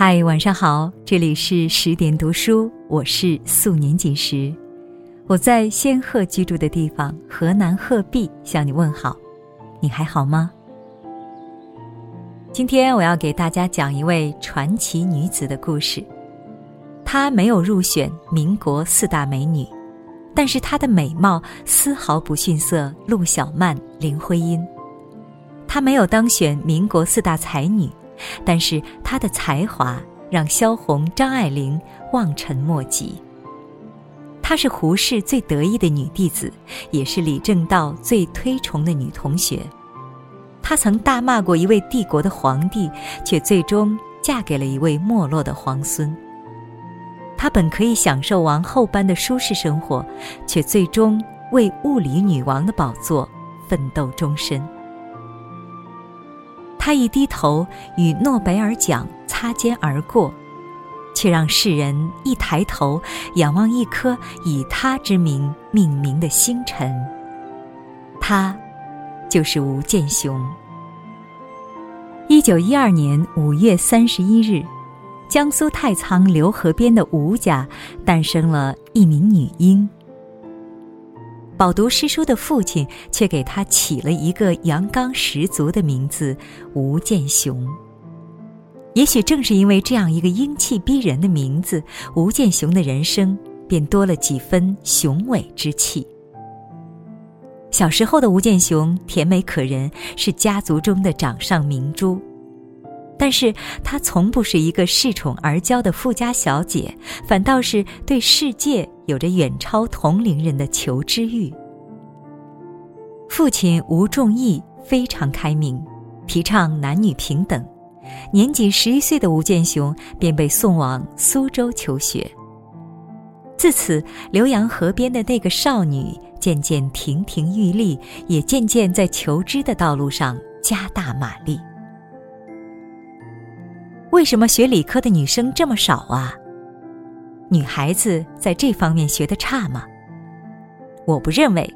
嗨，晚上好，这里是十点读书，我是素年锦时，我在仙鹤居住的地方河南鹤壁向你问好，你还好吗？今天我要给大家讲一位传奇女子的故事，她没有入选民国四大美女，但是她的美貌丝毫不逊色陆小曼、林徽因，她没有当选民国四大才女。但是她的才华让萧红、张爱玲望尘莫及。她是胡适最得意的女弟子，也是李政道最推崇的女同学。她曾大骂过一位帝国的皇帝，却最终嫁给了一位没落的皇孙。她本可以享受王后般的舒适生活，却最终为物理女王的宝座奋斗终身。他一低头与诺贝尔奖擦肩而过，却让世人一抬头仰望一颗以他之名命名的星辰。他，就是吴健雄。一九一二年五月三十一日，江苏太仓浏河边的吴家诞生了一名女婴。饱读诗书的父亲却给他起了一个阳刚十足的名字吴健雄。也许正是因为这样一个英气逼人的名字，吴健雄的人生便多了几分雄伟之气。小时候的吴健雄甜美可人，是家族中的掌上明珠。但是她从不是一个恃宠而骄的富家小姐，反倒是对世界有着远超同龄人的求知欲。父亲吴仲义非常开明，提倡男女平等。年仅十一岁的吴健雄便被送往苏州求学。自此，浏阳河边的那个少女渐渐亭亭玉立，也渐渐在求知的道路上加大马力。为什么学理科的女生这么少啊？女孩子在这方面学的差吗？我不认为。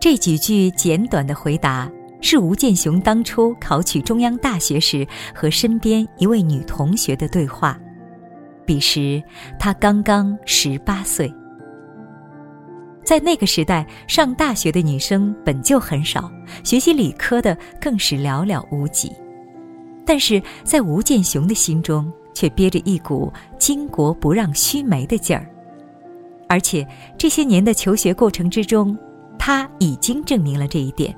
这几句简短的回答是吴健雄当初考取中央大学时和身边一位女同学的对话。彼时他刚刚十八岁。在那个时代，上大学的女生本就很少，学习理科的更是寥寥无几。但是在吴健雄的心中，却憋着一股巾帼不让须眉的劲儿，而且这些年的求学过程之中，他已经证明了这一点。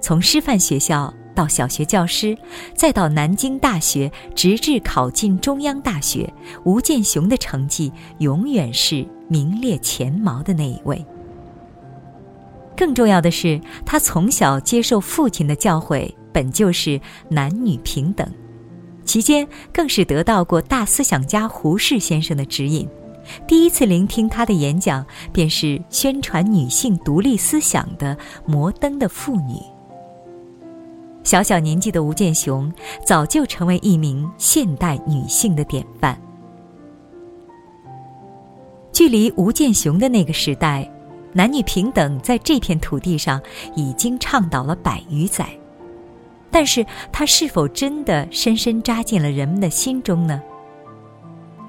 从师范学校到小学教师，再到南京大学，直至考进中央大学，吴健雄的成绩永远是名列前茅的那一位。更重要的是，他从小接受父亲的教诲。本就是男女平等，期间更是得到过大思想家胡适先生的指引。第一次聆听他的演讲，便是宣传女性独立思想的摩登的妇女。小小年纪的吴健雄，早就成为一名现代女性的典范。距离吴健雄的那个时代，男女平等在这片土地上已经倡导了百余载。但是，它是否真的深深扎进了人们的心中呢？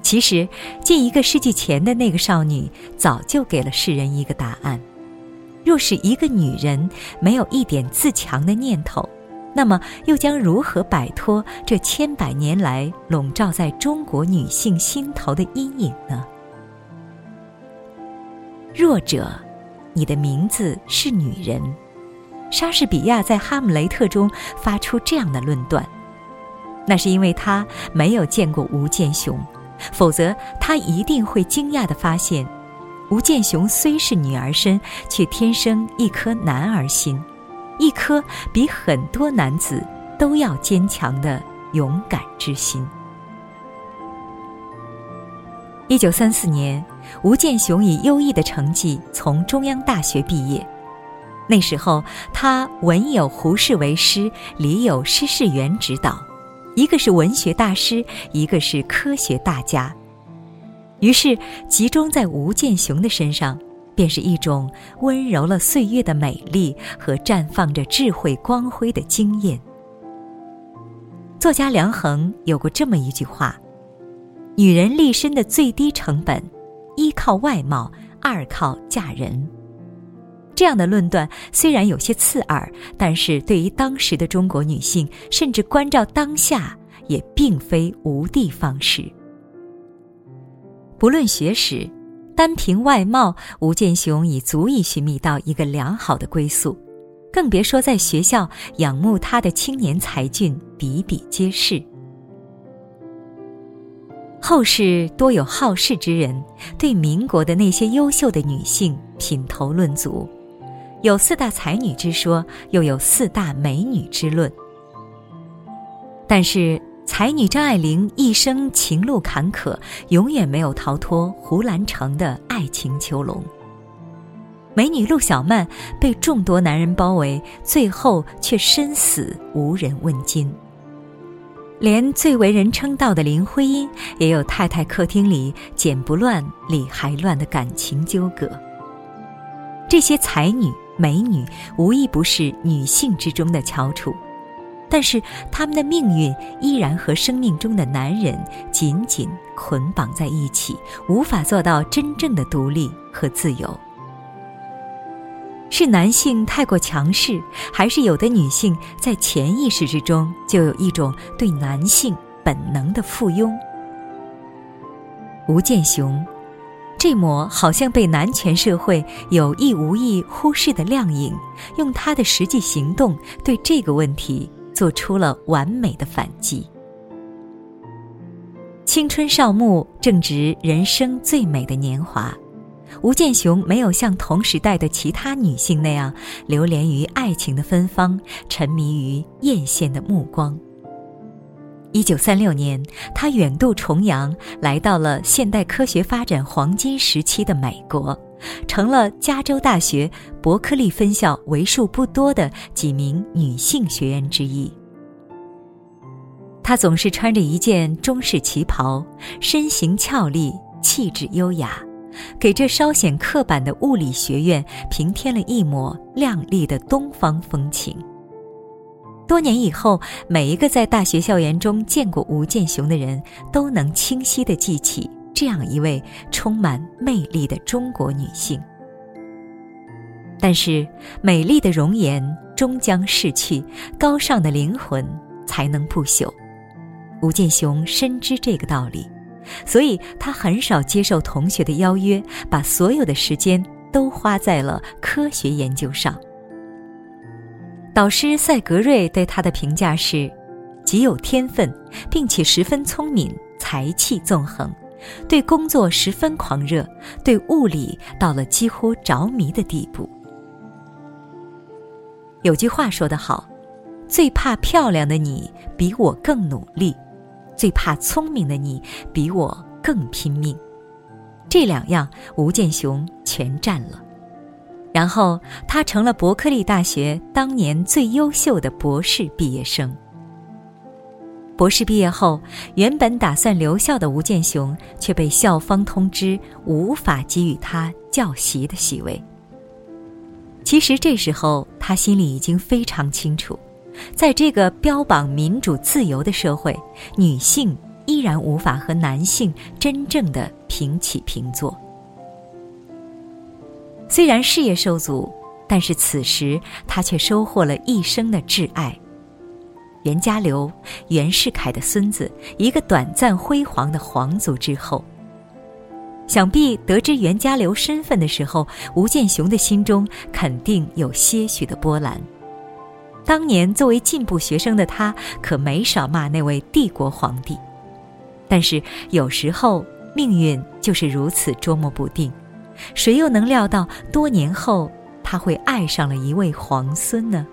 其实，近一个世纪前的那个少女早就给了世人一个答案：若是一个女人没有一点自强的念头，那么又将如何摆脱这千百年来笼罩在中国女性心头的阴影呢？弱者，你的名字是女人。莎士比亚在《哈姆雷特》中发出这样的论断，那是因为他没有见过吴健雄，否则他一定会惊讶地发现，吴健雄虽是女儿身，却天生一颗男儿心，一颗比很多男子都要坚强的勇敢之心。一九三四年，吴健雄以优异的成绩从中央大学毕业。那时候，他文有胡适为师，理有施世元指导，一个是文学大师，一个是科学大家。于是，集中在吴健雄的身上，便是一种温柔了岁月的美丽和绽放着智慧光辉的经验。作家梁衡有过这么一句话：“女人立身的最低成本，一靠外貌，二靠嫁人。”这样的论断虽然有些刺耳，但是对于当时的中国女性，甚至关照当下，也并非无的放矢。不论学识，单凭外貌，吴健雄已足以寻觅到一个良好的归宿，更别说在学校仰慕他的青年才俊比比皆是。后世多有好事之人，对民国的那些优秀的女性品头论足。有四大才女之说，又有四大美女之论。但是，才女张爱玲一生情路坎坷，永远没有逃脱胡兰成的爱情囚笼。美女陆小曼被众多男人包围，最后却身死无人问津。连最为人称道的林徽因，也有太太客厅里剪不乱理还乱的感情纠葛。这些才女。美女无一不是女性之中的翘楚，但是她们的命运依然和生命中的男人紧紧捆绑在一起，无法做到真正的独立和自由。是男性太过强势，还是有的女性在潜意识之中就有一种对男性本能的附庸？吴健雄。这抹好像被男权社会有意无意忽视的亮影，用他的实际行动对这个问题做出了完美的反击。青春少慕正值人生最美的年华，吴健雄没有像同时代的其他女性那样流连于爱情的芬芳，沉迷于艳羡的目光。一九三六年，他远渡重洋，来到了现代科学发展黄金时期的美国，成了加州大学伯克利分校为数不多的几名女性学员之一。她总是穿着一件中式旗袍，身形俏丽，气质优雅，给这稍显刻板的物理学院平添了一抹亮丽的东方风情。多年以后，每一个在大学校园中见过吴健雄的人，都能清晰地记起这样一位充满魅力的中国女性。但是，美丽的容颜终将逝去，高尚的灵魂才能不朽。吴健雄深知这个道理，所以他很少接受同学的邀约，把所有的时间都花在了科学研究上。导师赛格瑞对他的评价是：极有天分，并且十分聪明，才气纵横，对工作十分狂热，对物理到了几乎着迷的地步。有句话说得好：“最怕漂亮的你比我更努力，最怕聪明的你比我更拼命。”这两样，吴健雄全占了。然后，他成了伯克利大学当年最优秀的博士毕业生。博士毕业后，原本打算留校的吴健雄却被校方通知无法给予他教习的席位。其实这时候，他心里已经非常清楚，在这个标榜民主自由的社会，女性依然无法和男性真正的平起平坐。虽然事业受阻，但是此时他却收获了一生的挚爱。袁家骝，袁世凯的孙子，一个短暂辉煌的皇族之后。想必得知袁家骝身份的时候，吴健雄的心中肯定有些许的波澜。当年作为进步学生的他，可没少骂那位帝国皇帝。但是有时候命运就是如此捉摸不定。谁又能料到多年后他会爱上了一位皇孙呢？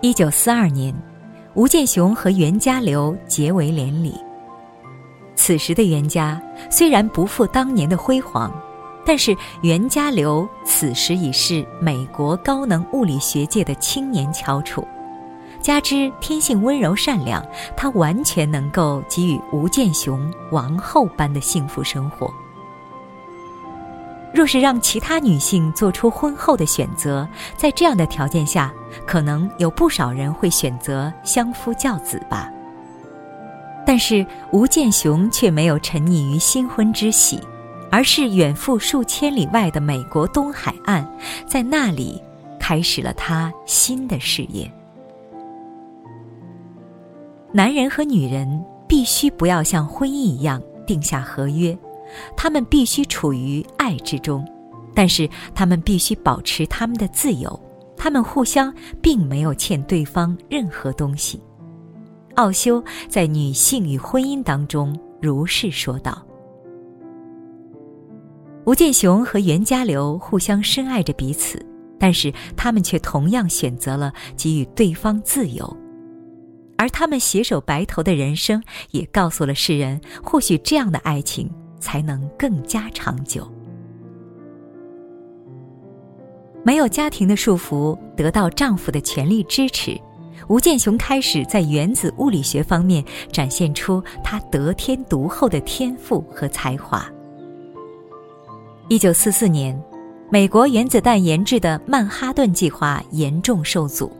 一九四二年，吴健雄和袁家骝结为连理。此时的袁家虽然不复当年的辉煌，但是袁家骝此时已是美国高能物理学界的青年翘楚，加之天性温柔善良，他完全能够给予吴健雄王后般的幸福生活。若是让其他女性做出婚后的选择，在这样的条件下，可能有不少人会选择相夫教子吧。但是吴建雄却没有沉溺于新婚之喜，而是远赴数千里外的美国东海岸，在那里开始了他新的事业。男人和女人必须不要像婚姻一样定下合约。他们必须处于爱之中，但是他们必须保持他们的自由。他们互相并没有欠对方任何东西。奥修在《女性与婚姻》当中如是说道。吴建雄和袁家流互相深爱着彼此，但是他们却同样选择了给予对方自由，而他们携手白头的人生，也告诉了世人，或许这样的爱情。才能更加长久。没有家庭的束缚，得到丈夫的全力支持，吴建雄开始在原子物理学方面展现出他得天独厚的天赋和才华。一九四四年，美国原子弹研制的曼哈顿计划严重受阻，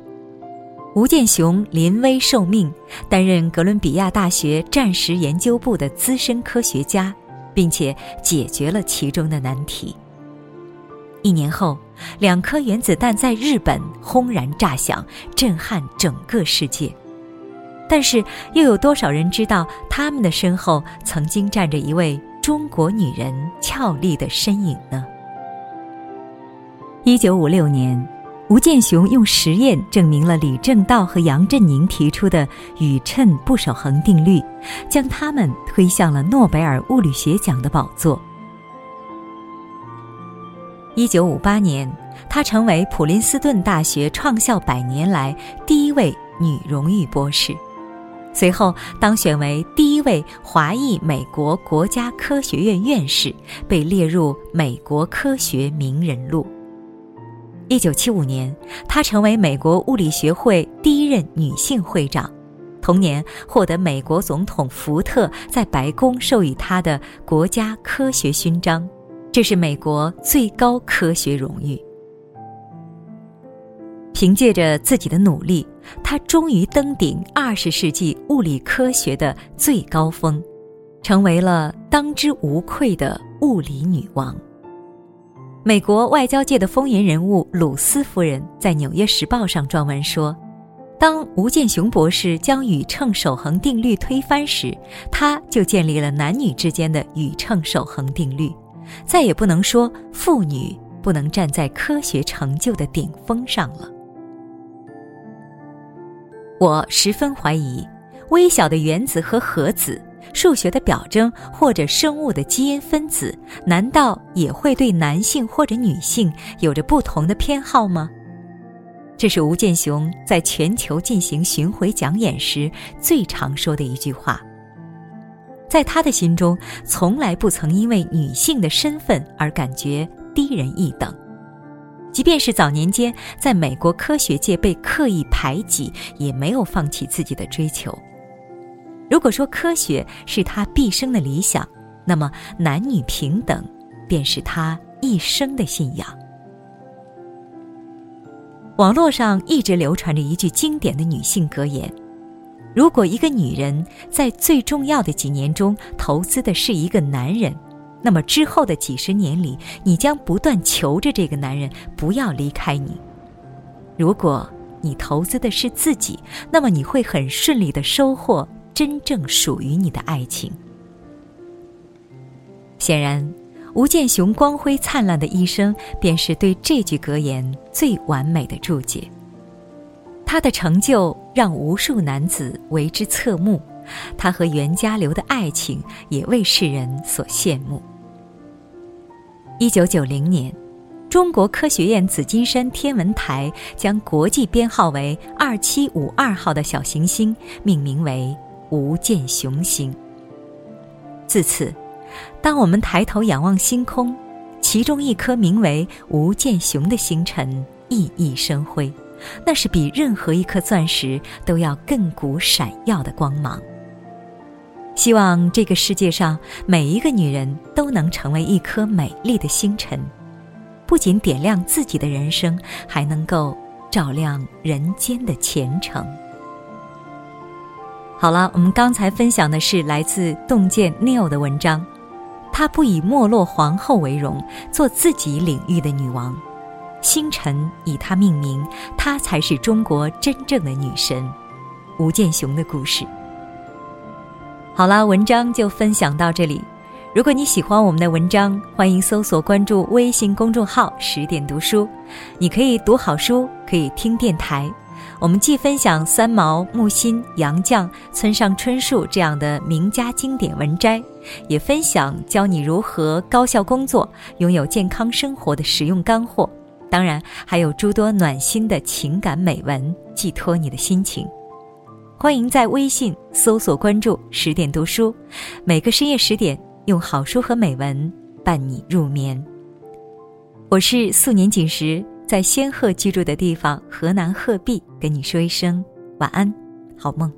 吴建雄临危受命，担任哥伦比亚大学战时研究部的资深科学家。并且解决了其中的难题。一年后，两颗原子弹在日本轰然炸响，震撼整个世界。但是，又有多少人知道他们的身后曾经站着一位中国女人俏丽的身影呢？一九五六年。吴建雄用实验证明了李政道和杨振宁提出的宇称不守恒定律，将他们推向了诺贝尔物理学奖的宝座。一九五八年，她成为普林斯顿大学创校百年来第一位女荣誉博士，随后当选为第一位华裔美国国家科学院院士，被列入美国科学名人录。一九七五年，她成为美国物理学会第一任女性会长，同年获得美国总统福特在白宫授予她的国家科学勋章，这是美国最高科学荣誉。凭借着自己的努力，她终于登顶二十世纪物理科学的最高峰，成为了当之无愧的物理女王。美国外交界的风云人物鲁斯夫人在《纽约时报》上撰文说：“当吴建雄博士将宇称守恒定律推翻时，他就建立了男女之间的宇称守恒定律，再也不能说妇女不能站在科学成就的顶峰上了。”我十分怀疑，微小的原子和核子。数学的表征或者生物的基因分子，难道也会对男性或者女性有着不同的偏好吗？这是吴建雄在全球进行巡回讲演时最常说的一句话。在他的心中，从来不曾因为女性的身份而感觉低人一等，即便是早年间在美国科学界被刻意排挤，也没有放弃自己的追求。如果说科学是他毕生的理想，那么男女平等便是他一生的信仰。网络上一直流传着一句经典的女性格言：如果一个女人在最重要的几年中投资的是一个男人，那么之后的几十年里，你将不断求着这个男人不要离开你。如果你投资的是自己，那么你会很顺利的收获。真正属于你的爱情。显然，吴建雄光辉灿烂的一生，便是对这句格言最完美的注解。他的成就让无数男子为之侧目，他和袁家骝的爱情也为世人所羡慕。一九九零年，中国科学院紫金山天文台将国际编号为二七五二号的小行星命名为。吴建雄星。自此，当我们抬头仰望星空，其中一颗名为吴建雄的星辰熠熠生辉，那是比任何一颗钻石都要亘古闪耀的光芒。希望这个世界上每一个女人都能成为一颗美丽的星辰，不仅点亮自己的人生，还能够照亮人间的前程。好了，我们刚才分享的是来自洞见 Neil 的文章，她不以没落皇后为荣，做自己领域的女王，星辰以她命名，她才是中国真正的女神。吴建雄的故事。好啦，文章就分享到这里。如果你喜欢我们的文章，欢迎搜索关注微信公众号“十点读书”。你可以读好书，可以听电台。我们既分享三毛、木心、杨绛、村上春树这样的名家经典文摘，也分享教你如何高效工作、拥有健康生活的实用干货。当然，还有诸多暖心的情感美文，寄托你的心情。欢迎在微信搜索关注“十点读书”，每个深夜十点，用好书和美文伴你入眠。我是素年锦时，在仙鹤居住的地方河南鹤壁，跟你说一声晚安，好梦。